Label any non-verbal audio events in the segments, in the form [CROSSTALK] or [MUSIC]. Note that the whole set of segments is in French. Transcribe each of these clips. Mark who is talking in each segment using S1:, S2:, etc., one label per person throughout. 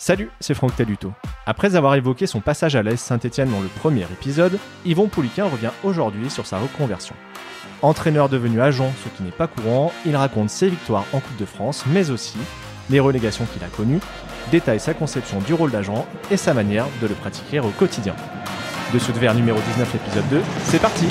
S1: Salut, c'est Franck Taluto. Après avoir évoqué son passage à l'AS Saint-Etienne dans le premier épisode, Yvon Pouliquin revient aujourd'hui sur sa reconversion. Entraîneur devenu agent, ce qui n'est pas courant, il raconte ses victoires en Coupe de France, mais aussi les relégations qu'il a connues, détaille sa conception du rôle d'agent et sa manière de le pratiquer au quotidien. De de Verre numéro 19 épisode 2, c'est parti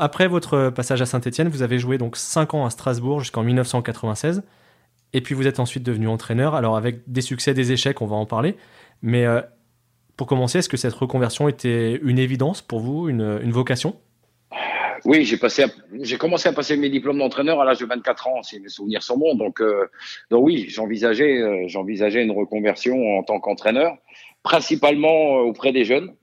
S1: après votre passage à Saint-Etienne, vous avez joué donc 5 ans à Strasbourg jusqu'en 1996. Et puis vous êtes ensuite devenu entraîneur. Alors avec des succès, des échecs, on va en parler. Mais euh, pour commencer, est-ce que cette reconversion était une évidence pour vous, une, vocation?
S2: Oui, j'ai commencé à passer mes diplômes d'entraîneur à l'âge de 24 ans, si mes souvenirs sont bons. Donc, euh, oui, j'envisageais, euh, j'envisageais une reconversion en tant qu'entraîneur, principalement auprès des jeunes.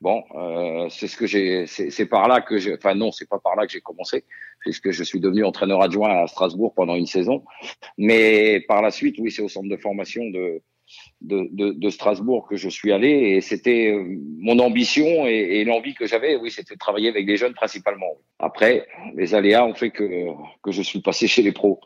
S2: Bon, euh, c'est ce que j'ai, c'est par là que enfin non, c'est pas par là que j'ai commencé, puisque je suis devenu entraîneur adjoint à Strasbourg pendant une saison. Mais par la suite, oui, c'est au centre de formation de, de, Strasbourg que je suis allé et c'était euh, mon ambition et, l'envie que j'avais, oui, c'était de travailler avec des jeunes principalement. Après, les aléas ont fait que, que je suis passé chez les pros.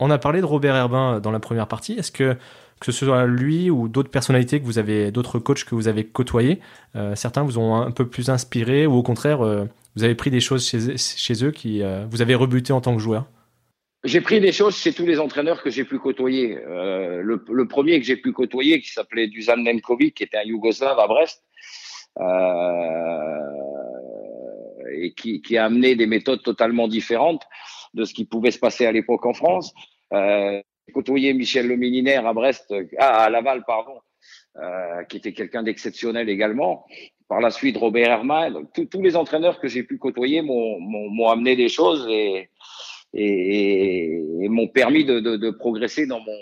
S1: On a parlé de Robert Herbin dans la première partie. Est-ce que que ce soit lui ou d'autres personnalités que vous avez, d'autres coachs que vous avez côtoyés, euh, certains vous ont un peu plus inspiré ou au contraire, euh, vous avez pris des choses chez, chez eux qui vous avez rebuté en tant que joueur?
S2: J'ai pris des choses chez tous les entraîneurs que j'ai pu côtoyer. Le, le, premier que j'ai pu côtoyer, qui s'appelait Dusan Nemkovic, qui était un Yougoslave à Brest, et qui, qui, a amené des méthodes totalement différentes de ce qui pouvait se passer à l'époque en France. Euh, côtoyé Michel Le à Brest, ah, à Laval, pardon, euh, qui était quelqu'un d'exceptionnel également. Par la suite, Robert Herman, tous les entraîneurs que j'ai pu côtoyer m'ont amené des choses et, et, m'ont permis de, progresser dans mon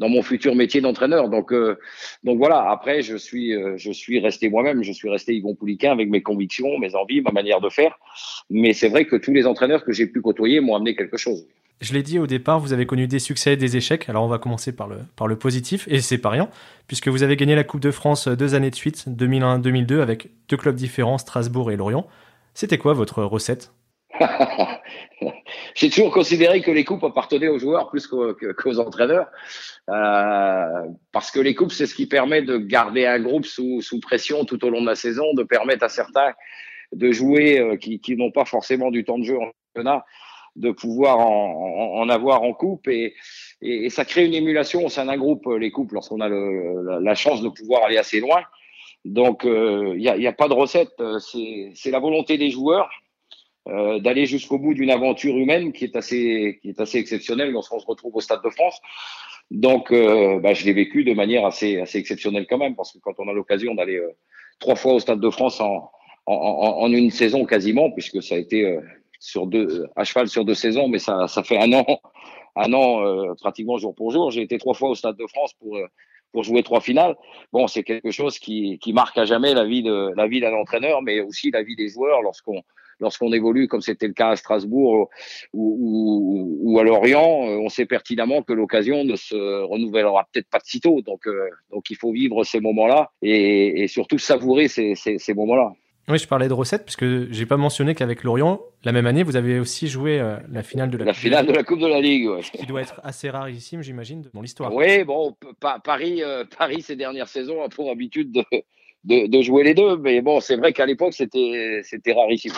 S2: dans mon futur métier d'entraîneur. Donc euh, donc voilà. Après, je suis euh, je suis resté moi-même. Je suis resté Yvon Pouliquin avec mes convictions, mes envies, ma manière de faire. Mais c'est vrai que tous les entraîneurs que j'ai pu côtoyer m'ont amené quelque chose.
S1: Je l'ai dit au départ, vous avez connu des succès et des échecs. Alors on va commencer par le, par le positif, et c'est pas rien, puisque vous avez gagné la Coupe de France deux années de suite, 2001-2002, avec deux clubs différents, Strasbourg et Lorient. C'était quoi votre recette? [LAUGHS]
S2: J'ai toujours considéré que les coupes appartenaient aux joueurs plus qu'aux entraîneurs, euh, parce que les coupes, c'est ce qui permet de garder un groupe sous, sous pression tout au long de la saison, de permettre à certains de jouer euh, qui, qui n'ont pas forcément du temps de jeu en championnat de pouvoir en, en, avoir en coupe et, et, ça crée une émulation au sein d'un groupe, les couples, lorsqu'on a le, la, chance de pouvoir aller assez loin. Donc, il euh, n'y a, a, pas de recette, c'est la volonté des joueurs euh, d'aller jusqu'au bout d'une aventure humaine qui est assez, qui est assez exceptionnelle lorsqu'on se retrouve au Stade de France. Donc, euh, bah, je l'ai vécu de manière assez, assez exceptionnelle quand même, parce que quand on a l'occasion d'aller euh, trois fois au Stade de France en, en, en, une saison quasiment, puisque ça a été sur deux, à cheval sur deux saisons, mais ça, ça fait un an, un an pratiquement jour pour jour. J'ai été trois fois au Stade de France pour pour jouer trois finales. Bon, c'est quelque chose qui, qui marque à jamais la vie de la vie d'un entraîneur, mais aussi la vie des joueurs lorsqu'on lorsqu'on évolue comme c'était le cas à Strasbourg ou, ou, ou, à Lorient, euh, on sait pertinemment que l'occasion ne se renouvellera peut-être pas de sitôt. Donc, donc il faut vivre ces moments-là et, et surtout savourer ces, ces, ces moments-là.
S1: Oui, je parlais de recettes puisque j'ai pas mentionné qu'avec Lorient, la même année, vous avez aussi joué euh, la finale de la,
S2: la finale de la Coupe de la Ligue, ouais.
S1: qui doit être assez rarissime, j'imagine, dans l'histoire.
S2: Oui, bon, Paris, euh, Paris ces dernières saisons a pour habitude de, de, de jouer les deux, mais bon, c'est vrai qu'à l'époque c'était c'était rarissime.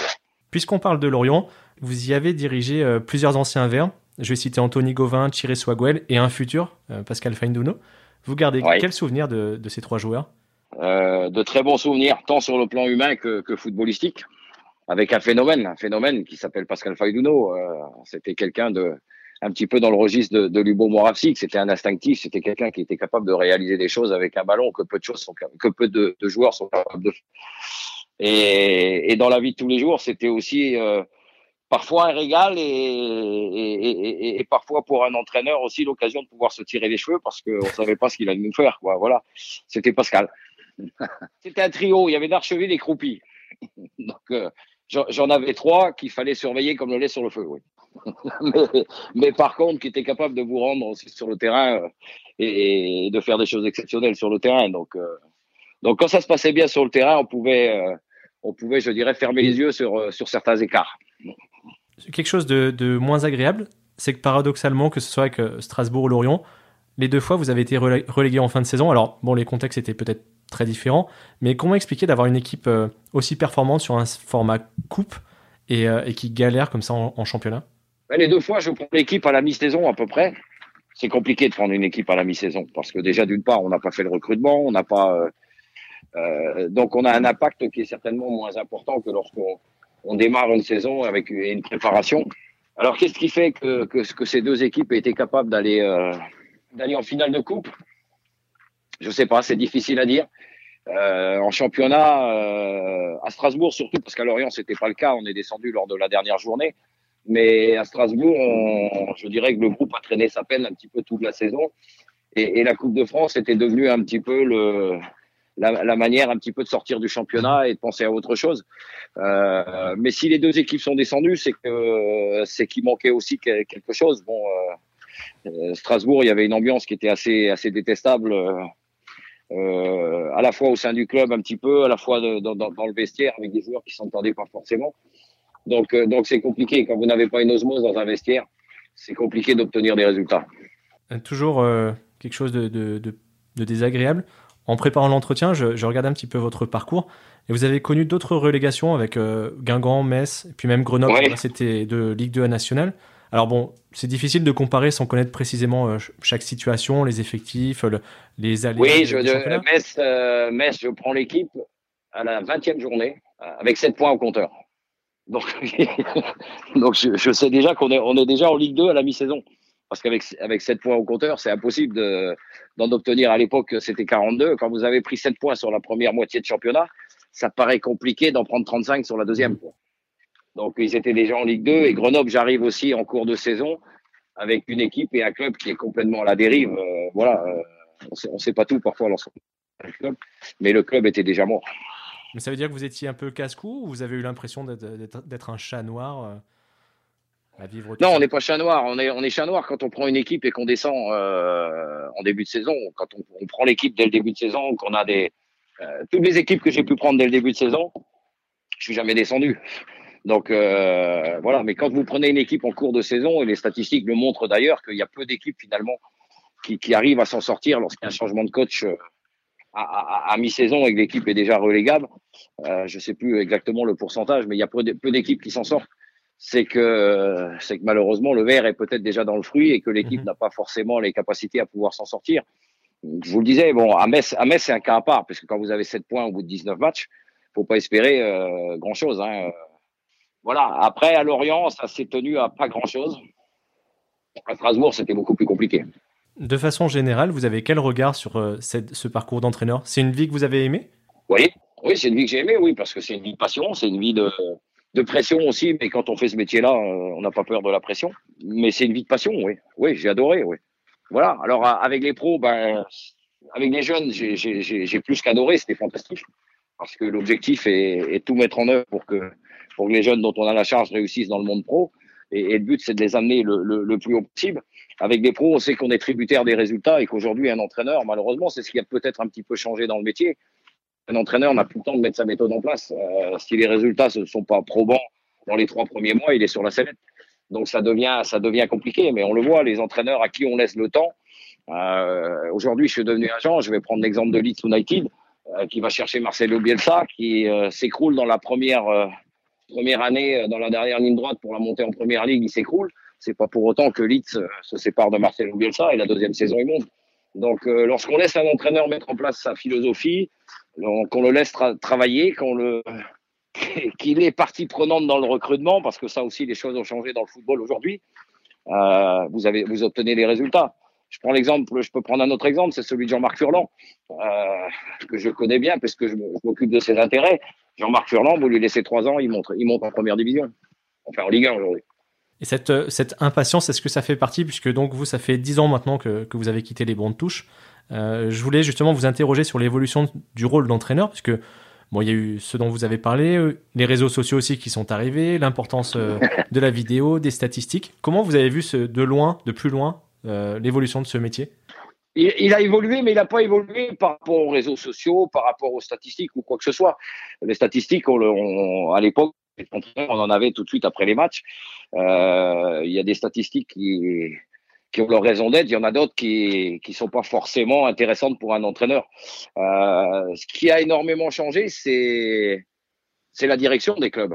S1: Puisqu'on parle de Lorient, vous y avez dirigé euh, plusieurs anciens verts. Je vais citer Anthony Gauvin, Thierry Swaguel et un futur, Pascal Feinduno. Vous gardez quel souvenir de, de ces trois joueurs?
S2: Euh, de très bons souvenirs, tant sur le plan humain que, que footballistique, avec un phénomène, un phénomène qui s'appelle Pascal Faiduno. Euh, c'était quelqu'un de un petit peu dans le registre de, de Lubo. C'était un instinctif, c'était quelqu'un qui était capable de réaliser des choses avec un ballon que peu de choses sont, que peu de, de joueurs sont capables de faire. Et, et, dans la vie de tous les jours, c'était aussi euh, parfois un régal et, et, parfois pour un entraîneur aussi l'occasion de pouvoir se tirer les cheveux parce qu'on savait pas ce qu'il allait nous faire. Quoi. Voilà, c'était Pascal. [LAUGHS] C'était un trio. Il y avait Darcheville et Croupi. [LAUGHS] Donc euh, j'en avais trois qu'il fallait surveiller comme le lait sur le feu. Oui. [LAUGHS] mais, par contre, qui était capable de vous rendre aussi sur le terrain euh, et, de faire des choses exceptionnelles sur le terrain. Donc, euh, donc quand ça se passait bien sur le terrain, on pouvait, on pouvait, je dirais, fermer les yeux sur, sur certains écarts.
S1: Quelque chose de, moins agréable, c'est que paradoxalement, que ce soit avec Strasbourg ou Lorient, les deux fois, vous avez été relégué en fin de saison. Alors, bon, les contextes étaient peut-être très différents, mais comment expliquer d'avoir une équipe aussi performante sur un format coupe euh, et, qui galère comme ça en, championnat?
S2: Ben, Les deux fois, je prends l'équipe à la mi-saison à peu près. C'est compliqué de prendre une équipe à la mi-saison parce que déjà d'une part, on n'a pas fait le recrutement, on n'a pas euh, euh, donc on a un impact qui est certainement moins important que lorsqu'on on démarre une saison avec une préparation. Alors qu'est-ce qui fait que, que, que, ces deux équipes aient été capables d'aller d'aller en finale de coupe? Je sais pas, c'est difficile à dire. Euh, en championnat, euh, à Strasbourg surtout, parce qu'à Lorient c'était pas le cas, on est descendu lors de la dernière journée. Mais à Strasbourg, je dirais que le groupe a traîné sa peine un petit peu toute la saison. Et, et la Coupe de France était devenue un petit peu le, la, manière un petit peu de sortir du championnat et de penser à autre chose. Euh, mais si les deux équipes sont descendues, c'est que c'est qu'il manquait aussi quelque chose. Bon, euh, euh, Strasbourg, il y avait une ambiance qui était assez assez détestable à la fois au sein du club un petit peu, à la fois dans, le vestiaire avec des joueurs qui s'entendaient pas forcément. Donc donc c'est compliqué quand vous n'avez pas une osmose dans un vestiaire, c'est compliqué d'obtenir des résultats.
S1: Toujours quelque chose de, désagréable. En préparant l'entretien, je, je, regardais un petit peu votre parcours et vous avez connu d'autres relégations avec Guingamp, Metz, et puis même Grenoble. C'était de Ligue 2 à National. Alors bon, c'est difficile de comparer sans connaître précisément euh, chaque situation, les effectifs, les allées.
S2: Oui, je, Metz, euh, Metz, je prends l'équipe à la 20e journée euh, avec 7 points au compteur. Donc, [LAUGHS] donc je, sais déjà qu'on est, on est déjà en Ligue 2 à la mi-saison. Parce qu'avec avec 7 points au compteur, c'est impossible d'en obtenir. À l'époque, c'était 42. Quand vous avez pris 7 points sur la première moitié de championnat, ça paraît compliqué d'en prendre 35 sur la deuxième. Donc ils étaient déjà en Ligue 2 et Grenoble, j'arrive aussi en cours de saison avec une équipe et un club qui est complètement à la dérive. Euh, voilà, euh, on ne sait pas tout parfois lorsqu'on club, mais le club était déjà mort.
S1: Mais ça veut dire que vous étiez un peu casse-cou ou vous avez eu l'impression d'être un chat noir euh, à vivre
S2: Non, on n'est pas chat noir. On est, on est chat noir quand on prend une équipe et qu'on descend en début de saison. Quand on, on prend l'équipe dès le début de saison, qu'on a des toutes les équipes que j'ai pu prendre dès le début de saison, je suis jamais descendu. Donc euh, voilà, mais quand vous prenez une équipe en cours de saison, et les statistiques le montrent d'ailleurs, qu'il y a peu d'équipes finalement qui, qui, arrivent à s'en sortir lorsqu'il y a un changement de coach euh, à, à, à mi-saison et que l'équipe est déjà relégable. Euh, je sais plus exactement le pourcentage, mais il y a peu d'équipes qui s'en sortent. C'est que, c'est que malheureusement le verre est peut-être déjà dans le fruit et que l'équipe mhm. n'a pas forcément les capacités à pouvoir s'en sortir. Je vous le disais, bon, à Metz, à Metz c'est un cas à part, parce que quand vous avez 7 points au bout de 19 matchs, faut pas espérer euh, grand chose. Hein voilà. Après, à Lorient, ça s'est tenu à pas grand-chose. À Strasbourg, c'était beaucoup plus compliqué.
S1: De façon générale, vous avez quel regard sur euh, ce parcours d'entraîneur? C'est une vie que vous avez aimée?
S2: Oui, oui c'est une vie que j'ai aimée, oui, parce que c'est une vie de passion, c'est une vie de, de, pression aussi. Mais quand on fait ce métier-là, euh, on n'a pas peur de la pression. Mais c'est une vie de passion, oui. Oui, j'ai adoré, oui. Voilà. Alors, avec les pros, ben, avec les jeunes, j'ai plus qu'adoré, c'était fantastique. Parce que l'objectif est, est tout mettre en œuvre pour que pour que les jeunes dont on a la charge réussissent dans le monde pro. Et, le but, c'est de les amener le, plus haut possible. Avec des pros, on sait qu'on est tributaire des résultats et qu'aujourd'hui, un entraîneur, malheureusement, c'est ce qui a peut-être un petit peu changé dans le métier. Un entraîneur n'a plus le temps de mettre sa méthode en place. Euh, si les résultats ne sont pas probants dans les trois premiers mois, il est sur la sellette. Donc ça devient, ça devient compliqué. Mais on le voit, les entraîneurs à qui on laisse le temps. Euh, aujourd'hui, je suis devenu agent. Je vais prendre l'exemple de Leeds United, euh, qui va chercher Marcelo Bielsa, qui s'écroule dans la première première année euh, dans la dernière ligne droite pour la montée en première ligue, il s'écroule. C'est pas pour autant que Leeds euh, se sépare de Marcelo Bielsa et la deuxième saison il monte. Donc euh, lorsqu'on laisse un entraîneur mettre en place sa philosophie, qu'on le laisse travailler, [LAUGHS] qu'il est partie prenante dans le recrutement, parce que ça aussi les choses ont changé dans le football aujourd'hui. Euh, vous avez vous obtenez les résultats. Je prends l'exemple, je peux prendre un autre exemple, c'est celui de Jean-Marc Furlan, euh, que je connais bien parce que je m'occupe de ses intérêts. Jean-Marc Furlan, vous lui laissez trois ans, il monte, il monte en première division. enfin en Ligue 1 aujourd'hui.
S1: Et cette, cette impatience, est-ce que ça fait partie, puisque donc vous, ça fait 10 ans maintenant que, que vous avez quitté les bons de touche. je voulais justement vous interroger sur l'évolution du rôle d'entraîneur, puisque Bon, il y a eu ce dont vous avez parlé, euh, les réseaux sociaux aussi qui sont arrivés, l'importance euh, [LAUGHS] de la vidéo, des statistiques. Comment vous avez vu ce, de loin, de plus loin, euh, l'évolution de ce métier?
S2: Il, a évolué, mais il n'a pas évolué par rapport aux réseaux sociaux, par rapport aux statistiques ou quoi que ce soit. Les statistiques, on, à l'époque, on en avait tout de suite après les matchs. il y a des statistiques qui, ont leur raison d'être. Il y en a d'autres qui qui sont pas forcément intéressantes pour un entraîneur. Euh, ce qui a énormément changé, c'est c'est la direction des clubs.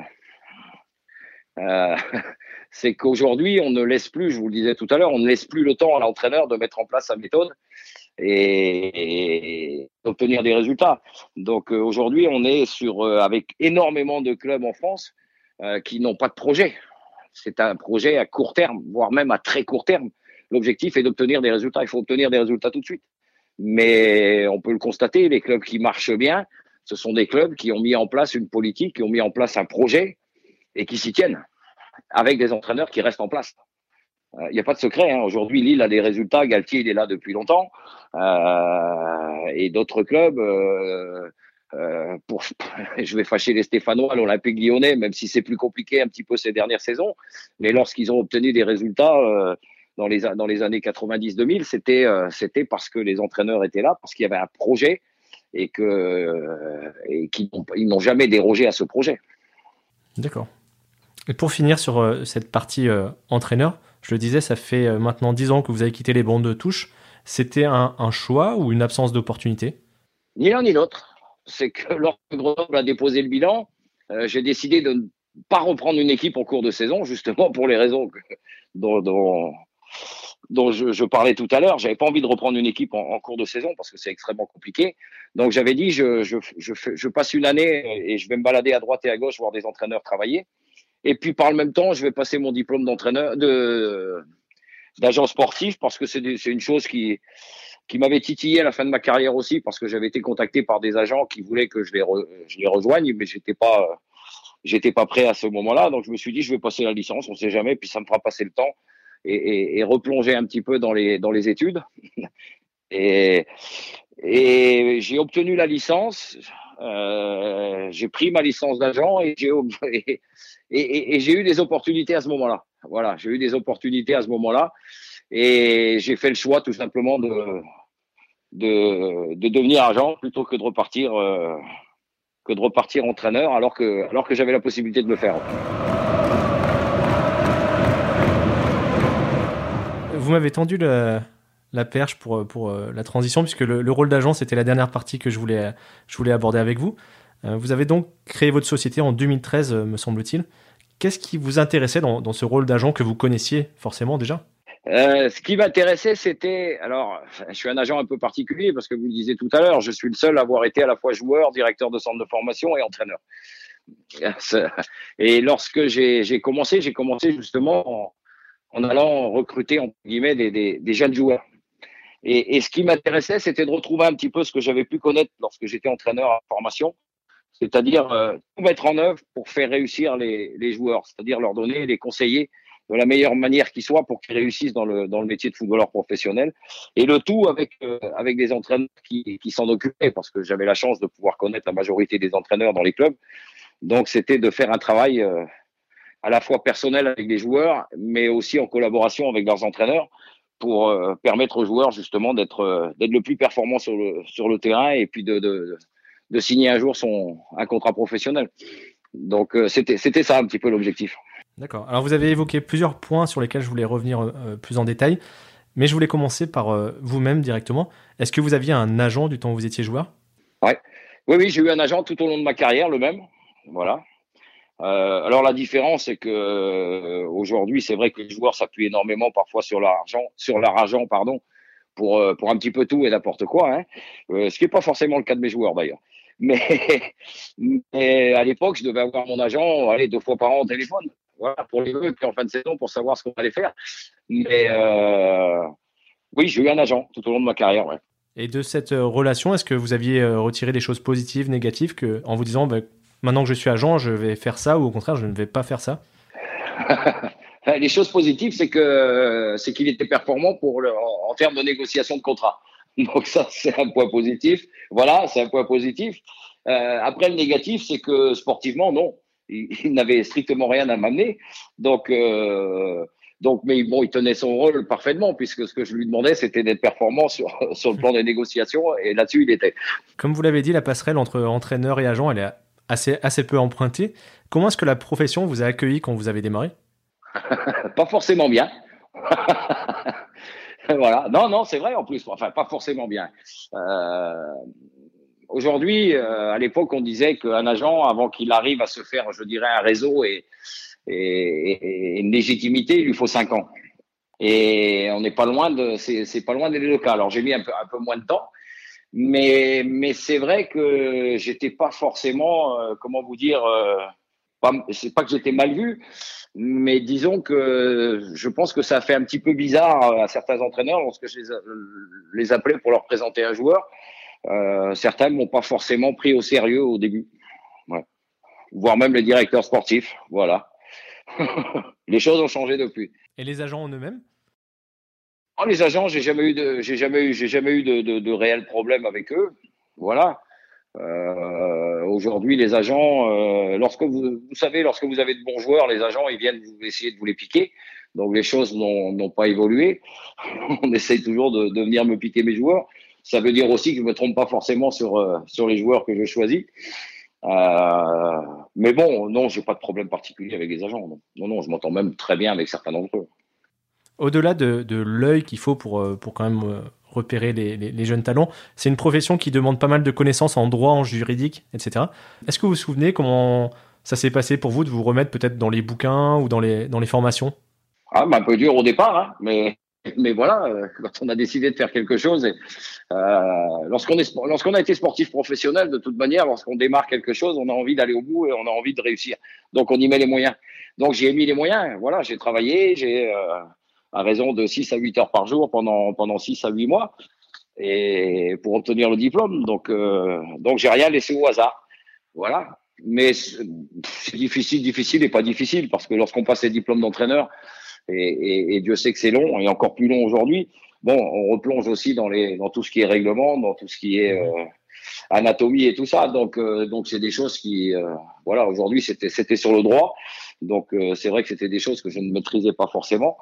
S2: Euh, [LAUGHS] c'est qu'aujourd'hui, on ne laisse plus, je vous le disais tout à l'heure, on ne laisse plus le temps à l'entraîneur de mettre en place sa méthode et, d'obtenir des résultats. Donc euh, aujourd'hui, on est sur euh, avec énormément de clubs en France euh, qui n'ont pas de projet. C'est un projet à court terme, voire même à très court terme l'objectif est d'obtenir des résultats. Il faut obtenir des résultats tout de suite. Mais on peut le constater, les clubs qui marchent bien, ce sont des clubs qui ont mis en place une politique, qui ont mis en place un projet et qui s'y tiennent, avec des entraîneurs qui restent en place. Il euh, n'y a pas de secret. Hein. Aujourd'hui, Lille a des résultats. Galtier, il est là depuis longtemps. Euh, et d'autres clubs, euh, [LAUGHS] je vais fâcher les Stéphanois, l'Olympique lyonnais, même si c'est plus compliqué un petit peu ces dernières saisons. Mais lorsqu'ils ont obtenu des résultats, dans les, années 90-2000, c'était parce que les entraîneurs étaient là, parce qu'il y avait un projet et et qu'ils n'ont jamais dérogé à ce projet.
S1: D'accord. Et pour finir sur cette partie entraîneur, je le disais, ça fait maintenant 10 ans que vous avez quitté les bandes de touche. C'était un, choix ou une absence d'opportunité?
S2: Ni l'un ni l'autre. C'est que [LAUGHS] lorsque Grenoble a déposé le bilan, j'ai décidé de ne pas reprendre une équipe en cours de saison, justement pour les raisons dont, je, parlais tout à l'heure. J'avais pas envie de reprendre une équipe en, cours de saison parce que c'est extrêmement compliqué. Donc j'avais dit, je, passe une année et je vais me balader à droite et à gauche voir des entraîneurs travailler. Et puis par le même temps, je vais passer mon diplôme d'entraîneur, de d'agent sportif parce que c'est une chose qui qui m'avait titillé à la fin de ma carrière aussi parce que j'avais été contacté par des agents qui voulaient que je les, rejoigne, mais j'étais pas j'étais pas prêt à ce moment-là. Donc je me suis dit, je vais passer la licence, on sait jamais, puis ça me fera passer le temps et, et, replonger un petit peu dans les, dans les études. [LAUGHS] et, et j'ai obtenu la licence, euh, j'ai pris ma licence d'agent et j'ai [LAUGHS] et, j'ai eu des opportunités à ce moment-là. Voilà, j'ai eu des opportunités à ce moment-là et j'ai fait le choix tout simplement de, de, de devenir agent plutôt que de repartir euh, que de repartir entraîneur alors que alors que j'avais la possibilité de le faire.
S1: vous m'avez tendu la perche pour, pour euh, la transition, puisque le, rôle d'agent, c'était la dernière partie que je voulais, je voulais aborder avec vous. Euh, vous avez donc créé votre société en 2013, euh, me semble-t-il. Qu'est-ce qui vous intéressait dans, ce rôle d'agent que vous connaissiez forcément déjà?
S2: Ce qui m'intéressait, c'était. Alors, je suis un agent un peu particulier parce que vous le disiez tout à l'heure, je suis le seul à avoir été à la fois joueur, directeur de centre de formation et entraîneur. Et lorsque j'ai commencé, j'ai commencé justement en allant recruter entre guillemets des jeunes joueurs. Et, et ce qui m'intéressait, c'était de retrouver un petit peu ce que j'avais pu connaître lorsque j'étais entraîneur en formation, c'est-à-dire euh, tout mettre en œuvre pour faire réussir les, joueurs, c'est-à-dire leur donner, les conseiller de la meilleure manière qui soit pour qu'ils réussissent dans le, dans le métier de footballeur professionnel. Et le tout avec, euh, avec des entraîneurs qui, s'en occupaient, parce que j'avais la chance de pouvoir connaître la majorité des entraîneurs dans les clubs. Donc c'était de faire un travail euh, à la fois personnel avec les joueurs, mais aussi en collaboration avec leurs entraîneurs pour euh, permettre aux joueurs justement d'être d'être le plus performant sur le sur le terrain et puis de, de signer un jour son un contrat professionnel. Donc euh, c'était ça un petit peu l'objectif.
S1: D'accord. Alors vous avez évoqué plusieurs points sur lesquels je voulais revenir plus en détail, mais je voulais commencer par vous-même directement. Est-ce que vous aviez un agent du temps où vous étiez joueur?
S2: Ouais. Oui, oui, j'ai eu un agent tout au long de ma carrière, le même. Voilà. Euh, alors la différence, c'est que euh, aujourd'hui, c'est vrai que les joueurs s'appuient énormément parfois sur leur argent, sur leur argent, pardon, pour euh, pour un petit peu tout et n'importe quoi. Hein. Euh, ce qui n'est pas forcément le cas de mes joueurs d'ailleurs. Mais, [LAUGHS] mais à l'époque, je devais avoir mon agent, allez, deux fois par an au téléphone, voilà, pour les vœux, puis en fin de saison pour savoir ce qu'on allait faire. Mais oui, j'ai eu un agent tout au long de ma carrière. Ouais.
S1: Et de cette relation, est-ce que vous aviez retiré des choses positives, négatives, que, en vous disant, bah, maintenant que je suis agent, je vais faire ça ou au contraire, je ne vais pas faire ça? [LAUGHS]
S2: Les choses positives, c'est que c'est qu'il était performant pour le, en, termes de négociation de contrat. [LAUGHS] Donc ça, c'est un point positif. Voilà, c'est un point positif. Euh, après, le négatif, c'est que sportivement, non, il, [LAUGHS] il n'avait strictement rien à m'amener. Donc, euh, donc, mais bon, il tenait son rôle parfaitement, puisque ce que je lui demandais, c'était d'être performant sur, [LAUGHS] sur le plan des négociations, et là-dessus, il était.
S1: Comme vous l'avez dit, la passerelle entre entraîneur et agent, elle est assez, assez peu empruntée. Comment est-ce que la profession vous a accueilli quand vous avez démarré?
S2: Pas forcément bien. [LAUGHS] voilà. Non, non, c'est vrai en plus. Enfin, pas forcément bien. Euh, Aujourd'hui, euh, à l'époque, on disait qu'un agent, avant qu'il arrive à se faire, je dirais, un réseau et, et, une légitimité, il lui faut cinq ans. Et on n'est pas loin de, c'est pas loin d'être le cas. Alors j'ai mis un peu, un peu moins de temps, mais, mais c'est vrai que j'étais pas forcément, euh, comment vous dire, euh, c'est pas que j'étais mal vu, mais disons que je pense que ça a fait un petit peu bizarre à certains entraîneurs lorsque je les, les appelais pour leur présenter un joueur. Euh, certains m'ont pas forcément pris au sérieux au début, ouais. voire même les directeurs sportifs. Voilà. [LAUGHS] les choses ont changé depuis.
S1: Et les agents en eux-mêmes?
S2: Oh, Les agents, j'ai jamais eu de, j'ai jamais eu, j'ai jamais eu de, de, de, réels problèmes avec eux. Voilà. Euh, Aujourd'hui, les agents, euh, lorsque vous, savez, lorsque vous avez de bons joueurs, les agents, ils viennent essayer de vous les piquer. Donc les choses n'ont pas évolué. [LAUGHS] On essaye toujours de, venir me piquer mes joueurs. Ça veut dire aussi que je me trompe pas forcément sur euh, les joueurs que je choisis. Mais bon, non, j'ai pas de problème particulier avec les agents. Non, non, je m'entends même très bien avec certains d'entre eux.
S1: Au-delà de, l'œil qu'il faut pour, quand même repérer les, jeunes talents, c'est une profession qui demande pas mal de connaissances en droit, en juridique, etc. Est-ce que vous vous souvenez comment ça s'est passé pour vous de vous remettre peut-être dans les bouquins ou dans les, dans les formations?
S2: Ah, bah, un peu dur au départ, hein, mais mais voilà, euh, quand on a décidé de faire quelque chose, et, euh, lorsqu'on est a été sportif professionnel, de toute manière, lorsqu'on démarre quelque chose, on a envie d'aller au bout et on a envie de réussir. Donc on y met les moyens. Donc j'ai mis les moyens. Voilà, j'ai travaillé, j'ai euh, à raison de 6 à 8 heures par jour pendant pendant 6 à 8 mois et pour obtenir le diplôme. Donc euh, donc j'ai rien laissé au hasard. Voilà. Mais c'est difficile, difficile et pas difficile parce que lorsqu'on passe les diplômes d'entraîneur, et, et, et, Dieu sait que c'est long et encore plus long aujourd'hui. Bon, on replonge aussi dans les dans tout ce qui est règlement, dans tout ce qui est euh, anatomie et tout ça. Donc euh, donc c'est des choses qui euh, voilà aujourd'hui c'était c'était sur le droit. Donc euh, c'est vrai que c'était des choses que je ne maîtrisais pas forcément,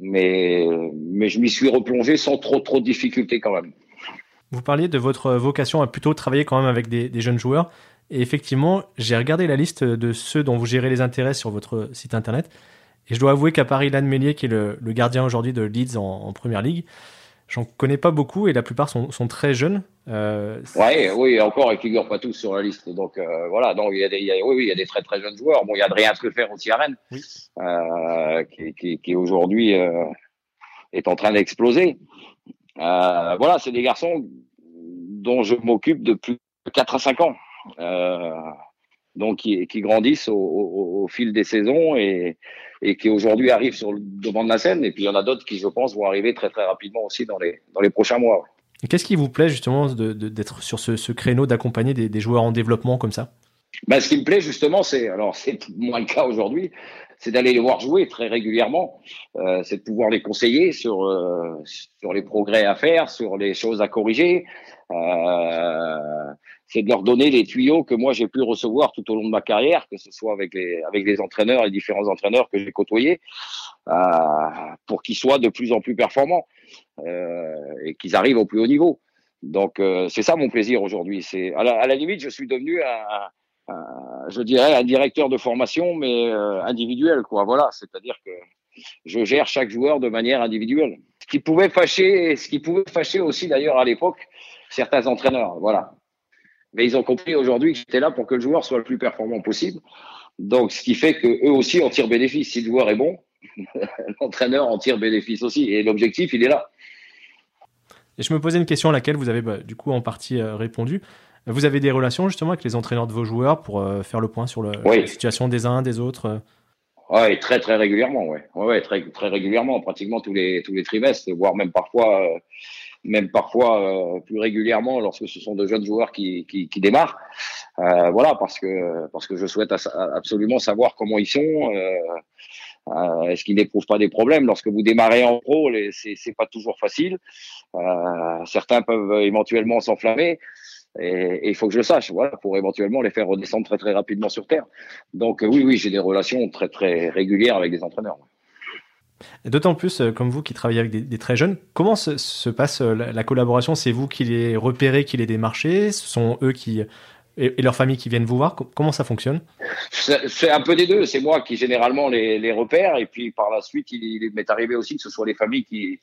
S2: mais mais je m'y suis replongé sans trop trop de difficultés quand même.
S1: Vous parliez de votre vocation à plutôt travailler quand même avec des, jeunes joueurs. Et effectivement, j'ai regardé la liste de ceux dont vous gérez les intérêts sur votre site internet. Et je dois avouer qu'à Paris, Lannes Mélier, qui est le, le gardien aujourd'hui de Leeds en, en première ligue, j'en connais pas beaucoup et la plupart sont, sont très jeunes.
S2: Euh, ouais, oui, encore, ils figurent pas tous sur la liste. Donc euh, voilà, donc il y a des, il y a, oui, oui, il y a des très très jeunes joueurs. Bon, il y a Adrien faire aussi à Rennes, oui. euh, qui, qui, qui aujourd'hui est en train d'exploser. Voilà, c'est des garçons dont je m'occupe depuis 4 à 5 ans. Donc qui, grandissent au, fil des saisons et, qui aujourd'hui arrivent sur le devant de la scène. Et puis il y en a d'autres qui, je pense, vont arriver très très rapidement aussi dans les, dans les prochains mois.
S1: Qu'est-ce qui vous plaît justement d'être sur ce, créneau d'accompagner des, joueurs en développement comme ça?
S2: Ben, Ce qui me plaît justement, c'est, alors c'est moins le cas aujourd'hui, c'est d'aller les voir jouer très régulièrement, euh, c'est de pouvoir les conseiller sur, euh, sur les progrès à faire, sur les choses à corriger. Euh, c'est de leur donner les tuyaux que moi j'ai pu recevoir tout au long de ma carrière, que ce soit avec les avec les entraîneurs, les différents entraîneurs que j'ai côtoyés, euh, pour qu'ils soient de plus en plus performants euh, et qu'ils arrivent au plus haut niveau. Donc euh, c'est ça mon plaisir aujourd'hui. C'est à, à la, limite je suis devenu un, je dirais un directeur de formation mais euh, individuel quoi. Voilà, c'est-à-dire que je gère chaque joueur de manière individuelle. Ce qui pouvait fâcher, ce qui pouvait fâcher aussi d'ailleurs à l'époque certains entraîneurs. Voilà. Mais ils ont compris aujourd'hui que j'étais là pour que le joueur soit le plus performant possible. Donc, ce qui fait que eux aussi en tirent bénéfice. Si le joueur est bon, [LAUGHS] l'entraîneur en tire bénéfice aussi. Et l'objectif, il est là.
S1: Et je me posais une question à laquelle vous avez bah, du coup en partie euh, répondu. Vous avez des relations justement avec les entraîneurs de vos joueurs pour euh, faire le point sur le, oui. la situation des uns, des autres euh
S2: Oui, très très régulièrement, ouais. Ouais, ouais, très très régulièrement, pratiquement tous les tous les trimestres, voire même parfois euh, même parfois euh, plus régulièrement lorsque ce sont de jeunes joueurs qui, qui, qui démarrent. Euh, voilà, parce que parce que je souhaite absolument savoir comment ils sont, euh, Est-ce qu'ils n'éprouvent pas des problèmes lorsque vous démarrez en pro C'est pas toujours facile. Euh, certains peuvent éventuellement s'enflammer. Et il faut que je le sache, voilà, pour éventuellement les faire redescendre très rapidement sur terre. Donc oui, oui, j'ai des relations très très régulières avec des entraîneurs.
S1: D'autant plus, euh, comme vous qui travaillez avec des, très jeunes, comment se, passe euh, la, collaboration? C'est vous qui les repérez, qui les démarchez? Ce sont eux qui et, leur famille qui viennent vous voir Comment ça fonctionne?
S2: C'est un peu des deux. C'est moi qui généralement les, les, repère et puis par la suite, il, m'est arrivé aussi que ce soit les familles qui,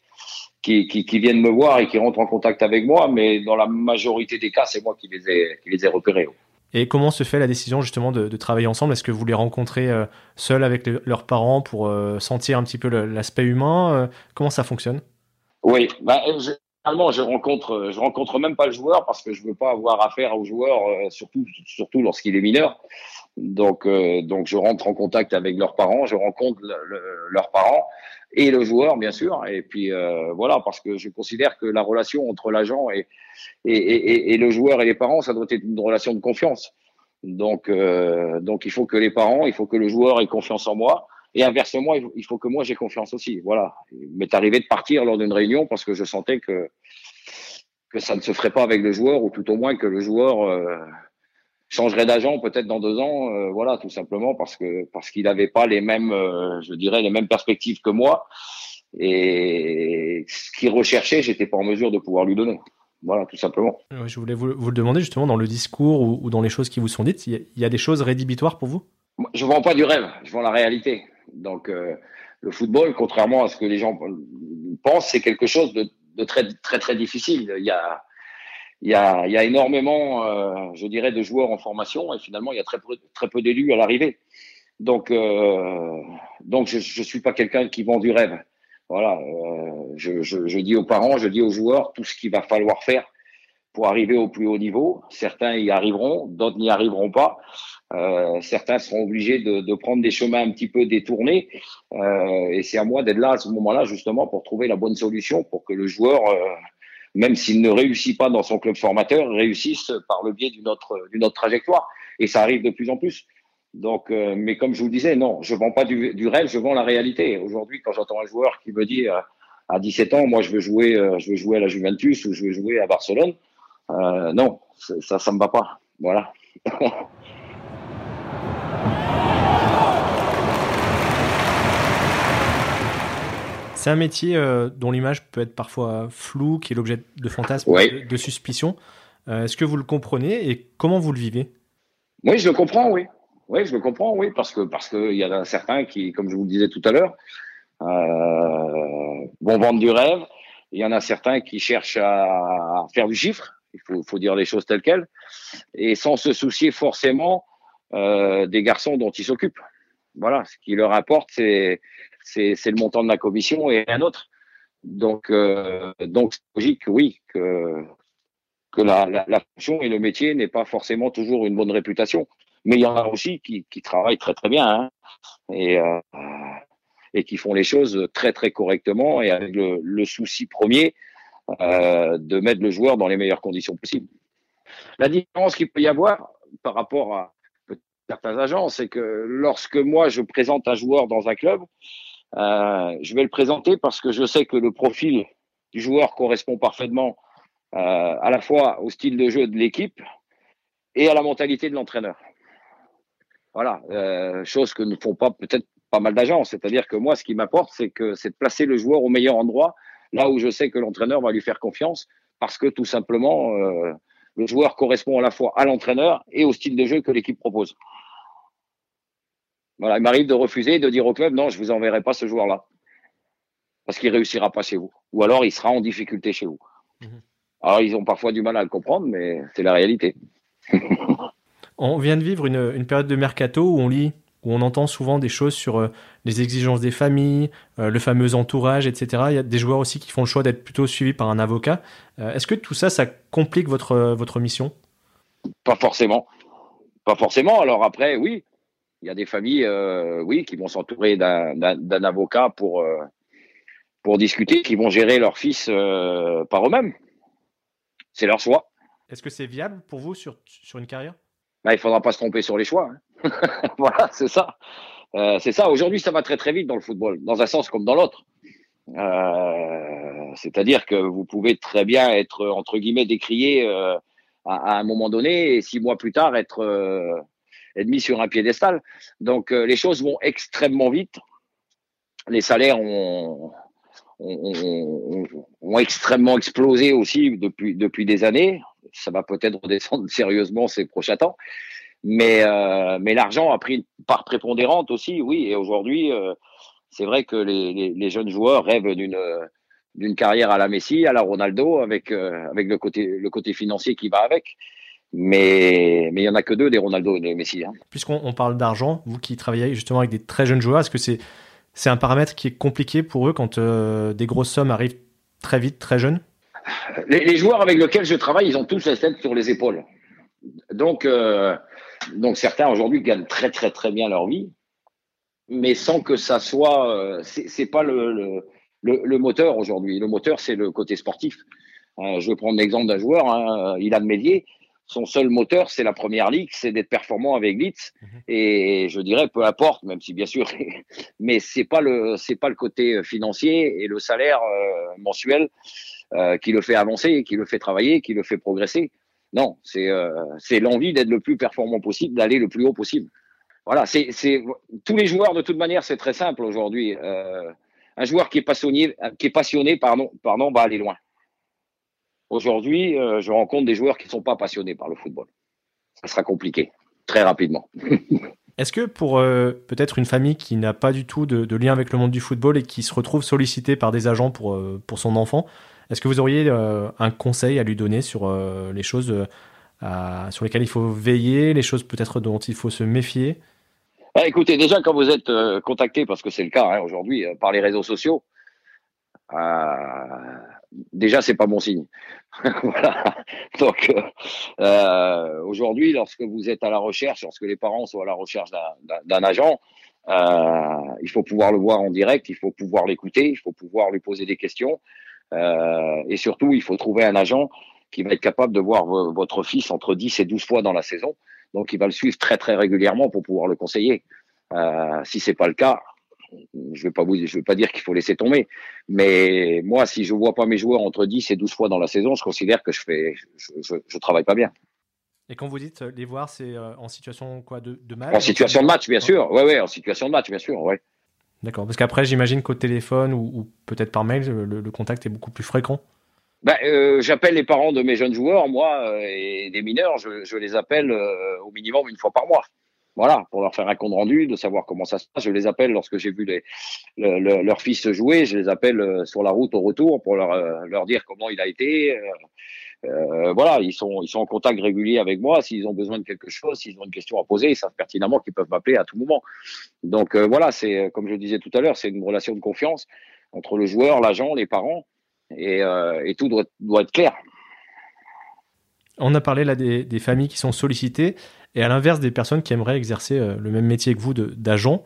S2: qui, qui, viennent me voir et qui rentrent en contact avec moi. Mais dans la majorité des cas, c'est moi qui les ai, qui les ai repérés.
S1: Et comment se fait la décision justement de, travailler ensemble? Est-ce que vous les rencontrez euh, seuls avec leurs parents pour euh, sentir un petit peu l'aspect humain? Euh, Comment ça fonctionne?
S2: Oui, bah, généralement je rencontre, je rencontre même pas le joueur parce que je veux pas avoir affaire au joueur, surtout, surtout lorsqu'il est mineur. Donc, donc je rentre en contact avec leurs parents, je rencontre leurs parents et le joueur, bien sûr. Et puis euh, voilà, parce que je considère que la relation entre l'agent et, et, et, et, le joueur et les parents, ça doit être une relation de confiance. Donc, euh, donc il faut que les parents, il faut que le joueur ait confiance en moi. Et inversement, il faut que moi j'ai confiance aussi. Voilà. Il m'est arrivé de partir lors d'une réunion parce que je sentais que que ça ne se ferait pas avec le joueur, ou tout au moins que le joueur euh, changerait d'agent peut-être dans deux ans, euh, voilà, tout simplement parce que parce qu'il n'avait pas les mêmes, euh, je dirais, les mêmes perspectives que moi, et ce qu'il recherchait, j'étais pas en mesure de pouvoir lui donner. Voilà, tout simplement.
S1: je voulais vous, le demander justement dans le discours ou, dans les choses qui vous sont dites, il y, a, des choses rédhibitoires pour vous?
S2: Je vends pas du rêve, je vends la réalité. Donc euh, le football, contrairement à ce que les gens pensent, c'est quelque chose de, très très très difficile. Il y a il y a, il y a énormément, euh, je dirais, de joueurs en formation et finalement, il y a très peu, très peu d'élus à l'arrivée. Donc, euh, donc je ne suis pas quelqu'un qui vend du rêve. Voilà, je, je, je, dis aux parents, je dis aux joueurs tout ce qu'il va falloir faire pour arriver au plus haut niveau. Certains y arriveront, d'autres n'y arriveront pas. Euh, certains seront obligés de, prendre des chemins un petit peu détournés. Euh, et c'est à moi d'être là à ce moment-là, justement, pour trouver la bonne solution pour que le joueur euh, même s'il ne réussit pas dans son club formateur, réussisse par le biais d'une autre, d'une autre trajectoire. Et ça arrive de plus en plus. Donc, mais comme je vous le disais, non, je vends pas du, du rêve, je vends la réalité. Aujourd'hui, quand j'entends un joueur qui me dit à 17 ans, moi je veux jouer, je veux jouer à la Juventus ou je veux jouer à Barcelone, non, ça, ça me va pas. Voilà. [LAUGHS]
S1: C'est un métier euh, dont l'image peut être parfois floue, qui est l'objet de fantasmes, de, suspicions. Euh, est-ce que vous le comprenez et comment vous le vivez?
S2: Oui, je le comprends, oui. Oui, je le comprends, oui, parce que parce qu'il y a certains qui, comme je vous le disais tout à l'heure, euh, vont vendre du rêve. Il y en a certains qui cherchent à, faire du chiffre. Il faut, dire les choses telles quelles, et sans se soucier forcément des garçons dont ils s'occupent. Voilà, ce qui leur importe, c'est le montant de la commission et un autre. Donc, euh, donc c'est logique, oui, que, la, fonction et le métier n'est pas forcément toujours une bonne réputation. Mais il y en a aussi qui, travaillent très très bien hein, et, euh, et qui font les choses très très correctement et avec le souci premier euh, de mettre le joueur dans les meilleures conditions possibles. La différence qu'il peut y avoir par rapport à certains agents, c'est que lorsque moi je présente un joueur dans un club, euh, je vais le présenter parce que je sais que le profil du joueur correspond parfaitement euh, à la fois au style de jeu de l'équipe et à la mentalité de l'entraîneur. Voilà, chose que ne font pas peut-être pas mal d'agents. C'est-à-dire que moi, ce qui m'apporte, c'est que c'est de placer le joueur au meilleur endroit, là où je sais que l'entraîneur va lui faire confiance, parce que tout simplement, euh, le joueur correspond à la fois à l'entraîneur et au style de jeu que l'équipe propose. Voilà, il m'arrive de refuser, de dire au club, non, je vous enverrai pas ce joueur-là. Parce qu'il réussira pas chez vous. Ou alors il sera en difficulté chez vous. Mhm. Alors ils ont parfois du mal à le comprendre, mais c'est la réalité. [LAUGHS]
S1: on vient de vivre une, période de mercato où on lit, où on entend souvent des choses sur euh, les exigences des familles, euh, le fameux entourage, etc. Il y a des joueurs aussi qui font le choix d'être plutôt suivis par un avocat. Euh, est-ce que tout ça, ça complique votre, votre mission?
S2: Pas forcément. Pas forcément. Alors après, oui, il y a des familles, euh, oui, qui vont s'entourer d'un avocat pour, euh, pour discuter, qui vont gérer leur fils euh, par eux-mêmes. C'est leur choix.
S1: Est-ce que c'est viable pour vous sur, sur une carrière?
S2: Bah, Il ne faudra pas se tromper sur les choix. Hein. [LAUGHS] voilà, c'est ça. Euh, c'est ça. Aujourd'hui, ça va très très vite dans le football, dans un sens comme dans l'autre. Euh, c'est-à-dire que vous pouvez très bien être entre guillemets décrié euh, à, un moment donné et six mois plus tard être, mis sur un piédestal. Donc les choses vont extrêmement vite. Les salaires ont, extrêmement explosé aussi depuis des années. Ça va peut-être redescendre [LAUGHS] sérieusement ces prochains temps. Mais, euh, mais l'argent a pris une part prépondérante aussi, oui. Et aujourd'hui, euh, c'est vrai que les, les, jeunes joueurs rêvent d'une d'une carrière à la Messi, à la Ronaldo, avec euh, avec le côté le côté financier qui va avec. Mais mais il y en a que deux des Ronaldo et des Messi. Hein.
S1: Puisqu'on parle d'argent, vous qui travaillez justement avec des très jeunes joueurs, est-ce que c'est c'est un paramètre qui est compliqué pour eux quand euh, des grosses sommes arrivent très vite, très jeunes?
S2: Les, les, joueurs avec lesquels je travaille, ils ont tous la tête sur les épaules. Donc, euh, donc certains aujourd'hui gagnent très très très bien leur vie, mais sans que ça soit, euh, c'est pas le, le, le, moteur aujourd'hui. Le moteur, c'est le côté sportif. Euh, je vais prendre l'exemple d'un joueur, hein, Ilan Médier son seul moteur, c'est la première ligue, c'est d'être performant avec Leeds. Mhm. Et je dirais, peu importe, même si bien sûr, [LAUGHS] mais c'est pas le, c'est pas le côté financier et le salaire euh, mensuel euh, qui le fait avancer, qui le fait travailler, qui le fait progresser. Non, c'est, euh, c'est l'envie d'être le plus performant possible, d'aller le plus haut possible. Voilà, c'est, tous les joueurs de toute manière, c'est très simple aujourd'hui. un joueur qui est passionné, qui est passionné, pardon, pardon, va aller loin. Aujourd'hui, euh, je rencontre des joueurs qui ne sont pas passionnés par le football. Ça sera compliqué, très rapidement. [LAUGHS]
S1: Est-ce que pour euh, peut-être une famille qui n'a pas du tout de, lien avec le monde du football et qui se retrouve sollicitée par des agents pour, euh, pour son enfant, est-ce que vous auriez un conseil à lui donner sur les choses sur lesquelles il faut veiller, les choses peut-être dont il faut se méfier?
S2: Bah, Écoutez, déjà quand vous êtes contacté, parce que c'est le cas hein, aujourd'hui, par les réseaux sociaux, déjà c'est pas bon signe. [LAUGHS] voilà. Donc euh, euh, aujourd'hui, lorsque vous êtes à la recherche, lorsque les parents sont à la recherche d'un agent, euh, il faut pouvoir le voir en direct, il faut pouvoir l'écouter, il faut pouvoir lui poser des questions, euh, et surtout il faut trouver un agent qui va être capable de voir votre fils entre 10 et 12 fois dans la saison. Donc il va le suivre très très régulièrement pour pouvoir le conseiller. Euh, si c'est pas le cas, je vais pas vous, je vais pas dire qu'il faut laisser tomber, mais moi, si je vois pas mes joueurs entre 10 et 12 fois dans la saison, je considère que je fais, je, je, travaille pas bien.
S1: Et quand vous dites euh, les voir, c'est euh, en situation quoi de, de
S2: match? En situation de match, bien sûr. Ouais, ouais, en situation de match, bien sûr, ouais.
S1: D'accord. Parce qu'après, j'imagine qu'au téléphone ou, peut-être par mail, le, contact est beaucoup plus fréquent.
S2: Ben, euh, j'appelle les parents de mes jeunes joueurs, moi, et des mineurs, je, les appelle au minimum une fois par mois voilà, pour leur faire un compte rendu, de savoir comment ça se passe. Je les appelle lorsque j'ai vu leur fils jouer, je les appelle euh, sur la route au retour pour leur, euh, leur dire comment il a été. Euh, euh, voilà, ils sont, ils sont en contact régulier avec moi. S'ils ont besoin de quelque chose, s'ils ont une question à poser, ils savent pertinemment qu'ils peuvent m'appeler à tout moment. Donc voilà, c'est comme je disais tout à l'heure, c'est une relation de confiance entre le joueur, l'agent, les parents, et, et tout doit, doit être clair.
S1: On a parlé là des, des, familles qui sont sollicitées. Et à l'inverse des personnes qui aimeraient exercer euh, le même métier que vous d'agent,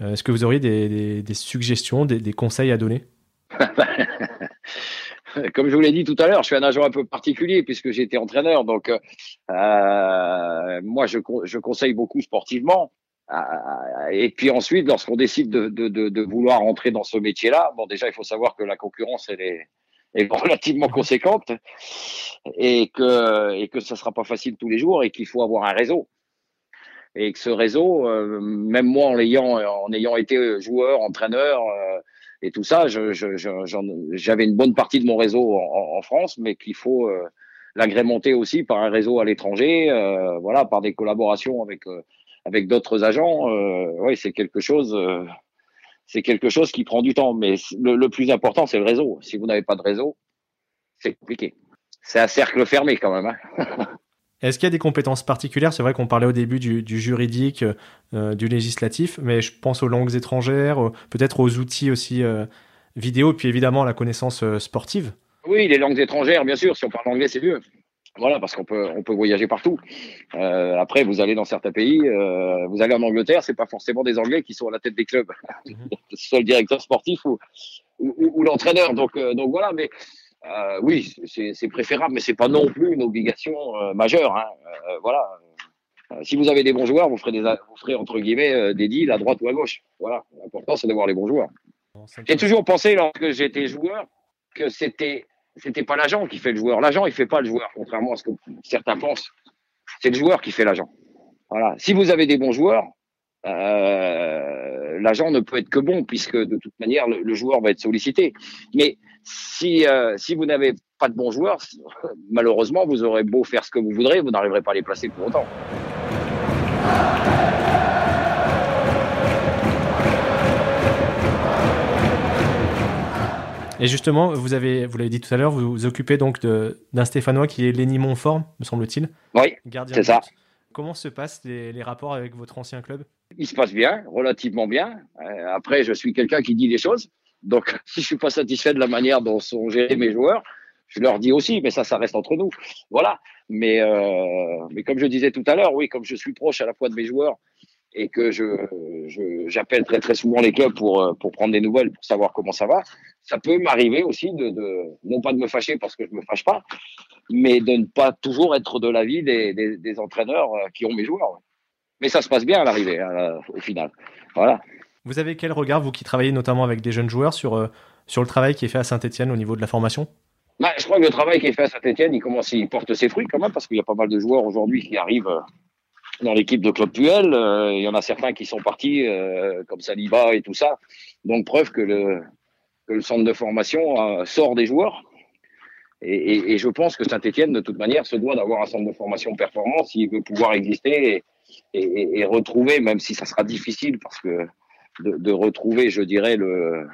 S1: euh, est-ce que vous auriez des, suggestions, des, conseils à donner? [LAUGHS] [LAUGHS]
S2: Comme je vous l'ai dit tout à l'heure, je suis un agent un peu particulier puisque j'ai été entraîneur. Donc, euh, moi, je, je, conseille beaucoup sportivement. et puis ensuite, lorsqu'on décide de, de, de, vouloir entrer dans ce métier-là, bon, déjà, il faut savoir que la concurrence, elle est, est relativement conséquente et que et que ça sera pas facile tous les jours et qu'il faut avoir un réseau et que ce réseau, euh, même moi en ayant en ayant été joueur, entraîneur euh, et tout ça, j'avais une bonne partie de mon réseau en, en France, mais qu'il faut euh, l'agrémenter aussi par un réseau à l'étranger, voilà, par des collaborations avec avec d'autres agents. oui, c'est quelque chose c'est quelque chose qui prend du temps. Mais le, plus important, c'est le réseau. Si vous n'avez pas de réseau, c'est compliqué. C'est un cercle fermé quand même. Hein. [LAUGHS]
S1: Est-ce qu'il y a des compétences particulières? C'est vrai qu'on parlait au début du, juridique, euh, du législatif, mais je pense aux langues étrangères, peut-être aux outils aussi euh, vidéo, puis évidemment à la connaissance euh, sportive.
S2: Oui, les langues étrangères, bien sûr. Si on parle anglais, c'est mieux. Voilà, parce qu'on peut, on peut voyager partout. Euh, après, vous allez dans certains pays, euh, vous allez en Angleterre, c'est pas forcément des Anglais qui sont à la tête des clubs, mhm. que ce soit le directeur sportif ou, ou, ou l'entraîneur. Donc, euh, donc voilà, mais euh, oui, c'est préférable, mais c'est pas non plus une obligation euh, majeure. Hein. Euh, voilà. si vous avez des bons joueurs, vous ferez, des, vous ferez entre guillemets des deals à droite ou à gauche. Voilà, l'important c'est d'avoir les bons joueurs. J'ai toujours pensé lorsque j'étais joueur que c'était c'était pas l'agent qui fait le joueur. L'agent il fait pas le joueur, contrairement à ce que certains pensent. C'est le joueur qui fait l'agent. Voilà. Si vous avez des bons joueurs, euh, l'agent ne peut être que bon puisque de toute manière le, joueur va être sollicité. Mais si euh, si vous n'avez pas de bons joueurs, [LAUGHS] malheureusement vous aurez beau faire ce que vous voudrez, vous n'arriverez pas à les placer pour autant.
S1: Et justement, vous avez, vous l'avez dit tout à l'heure, vous vous occupez donc d'un Stéphanois qui est Lenny Montfort, me semble-t-il.
S2: Oui, c'est ça.
S1: Comment se passent les, rapports avec votre ancien club?
S2: Il se passe bien, relativement bien. Euh, après, je suis quelqu'un qui dit les choses. Donc, [LAUGHS] si je suis pas satisfait de la manière dont sont gérés mes joueurs, je leur dis aussi, mais ça, ça reste entre nous. Voilà. Mais, euh, mais comme je disais tout à l'heure, oui, comme je suis proche à la fois de mes joueurs et que je, j'appelle très très souvent les clubs pour, euh, pour prendre des nouvelles, pour savoir comment ça va, ça peut m'arriver aussi de, de, non pas de me fâcher parce que je me fâche pas, mais de ne pas toujours être de l'avis des, des, des entraîneurs euh, qui ont mes joueurs. Mais ça se passe bien à l'arrivée, hein, au final. Voilà.
S1: Vous avez quel regard, vous qui travaillez notamment avec des jeunes joueurs, sur, euh, sur le travail qui est fait à Saint-Etienne au niveau de la formation?
S2: Bah, Je crois que le travail qui est fait à Saint-Etienne, il il porte ses fruits quand même, parce qu'il y a pas mal de joueurs aujourd'hui qui arrivent dans l'équipe de Claude Puel. Euh, il y en a certains qui sont partis, euh, comme Saliba et tout ça. Donc preuve que le, que le centre de formation euh, sort des joueurs. Et je pense que Saint-Etienne, de toute manière, se doit d'avoir un centre de formation performant s'il veut pouvoir exister et, et, retrouver, même si ça sera difficile, parce que de, de retrouver, je dirais, le,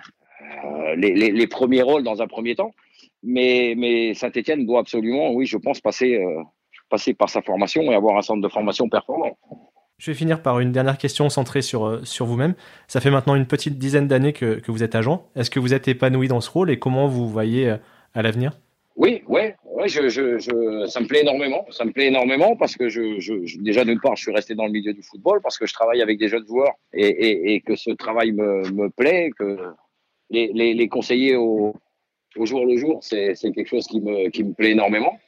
S2: les, les, les, premiers rôles dans un premier temps. Mais, mais Saint-Etienne doit absolument, oui, je pense, passer passer par sa formation et avoir un centre de formation performant.
S1: Je vais finir par une dernière question centrée sur, euh, sur vous-même. Ça fait maintenant une petite dizaine d'années que, que, vous êtes agent. Est-ce que vous êtes épanoui dans ce rôle et comment vous voyez euh, à l'avenir?
S2: Oui, ouais, ouais je, je, je, ça me plaît énormément. Ça me plaît énormément parce que je, je déjà d'une part, je suis resté dans le milieu du football parce que je travaille avec des jeunes joueurs et, et, et que ce travail me, me plaît, que les, les, les conseiller au, au jour le jour, c'est quelque chose qui me, qui me plaît énormément.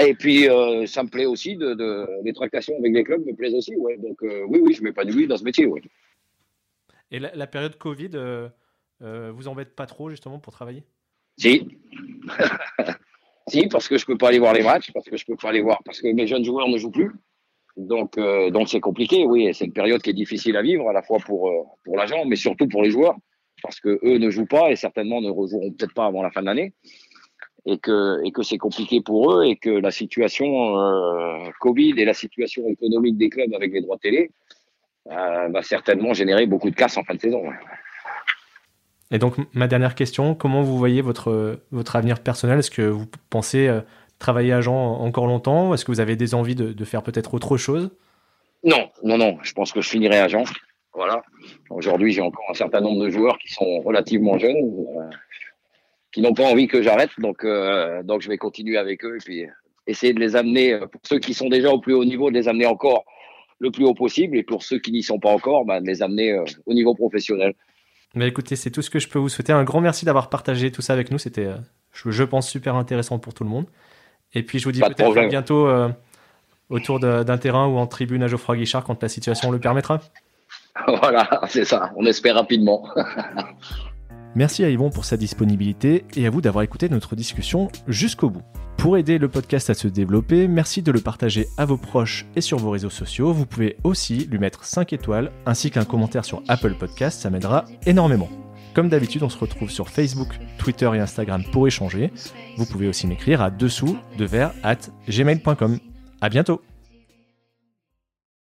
S2: Et puis, euh, ça me plaît aussi, de, de, les tractations avec les clubs me plaisent aussi. Ouais. Donc, euh, oui, oui, je m'épanouis dans ce métier. Ouais.
S1: Et la, la, période Covid, euh, euh, vous embête pas trop justement pour travailler?
S2: Si. [LAUGHS] si, parce que je peux pas aller voir les matchs, parce que je peux pas aller voir, parce que mes jeunes joueurs ne jouent plus. Donc, euh, donc c'est compliqué, oui. C'est une période qui est difficile à vivre, à la fois pour, euh, pour l'agent, mais surtout pour les joueurs, parce que eux ne jouent pas et certainement ne rejoueront peut-être pas avant la fin de l'année et que, et que c'est compliqué pour eux et que la situation euh, Covid et la situation économique des clubs avec les droits de télé euh, va certainement générer beaucoup de casse en fin de saison.
S1: Et donc, ma dernière question, comment vous voyez votre, votre avenir personnel? Est-ce que vous pensez euh, travailler agent encore longtemps Est-ce que vous avez des envies de, faire peut-être autre chose?
S2: Non, non, non. Je pense que je finirai agent. Voilà. Aujourd'hui, j'ai encore un certain nombre de joueurs qui sont relativement jeunes. Euh, qui n'ont pas envie que j'arrête. Donc, euh, donc, je vais continuer avec eux et puis essayer de les amener, euh, pour ceux qui sont déjà au plus haut niveau, de les amener encore le plus haut possible. Et pour ceux qui n'y sont pas encore, bah, de les amener au niveau professionnel.
S1: Mais écoutez, c'est tout ce que je peux vous souhaiter. Un grand merci d'avoir partagé tout ça avec nous. C'était, euh, je, je, pense, super intéressant pour tout le monde. Et puis, je vous dis peut-être bientôt euh, autour d'un terrain ou en tribune à Geoffroy Guichard quand la situation le permettra. [LAUGHS]
S2: Voilà, c'est ça. On espère rapidement. [LAUGHS]
S1: Merci à Yvon pour sa disponibilité et à vous d'avoir écouté notre discussion jusqu'au bout. Pour aider le podcast à se développer, merci de le partager à vos proches et sur vos réseaux sociaux. Vous pouvez aussi lui mettre 5 étoiles ainsi qu'un commentaire sur Apple Podcast, ça m'aidera énormément. Comme d'habitude, on se retrouve sur Facebook, Twitter et Instagram pour échanger. Vous pouvez aussi m'écrire à dessous de verre at gmail.com. À bientôt!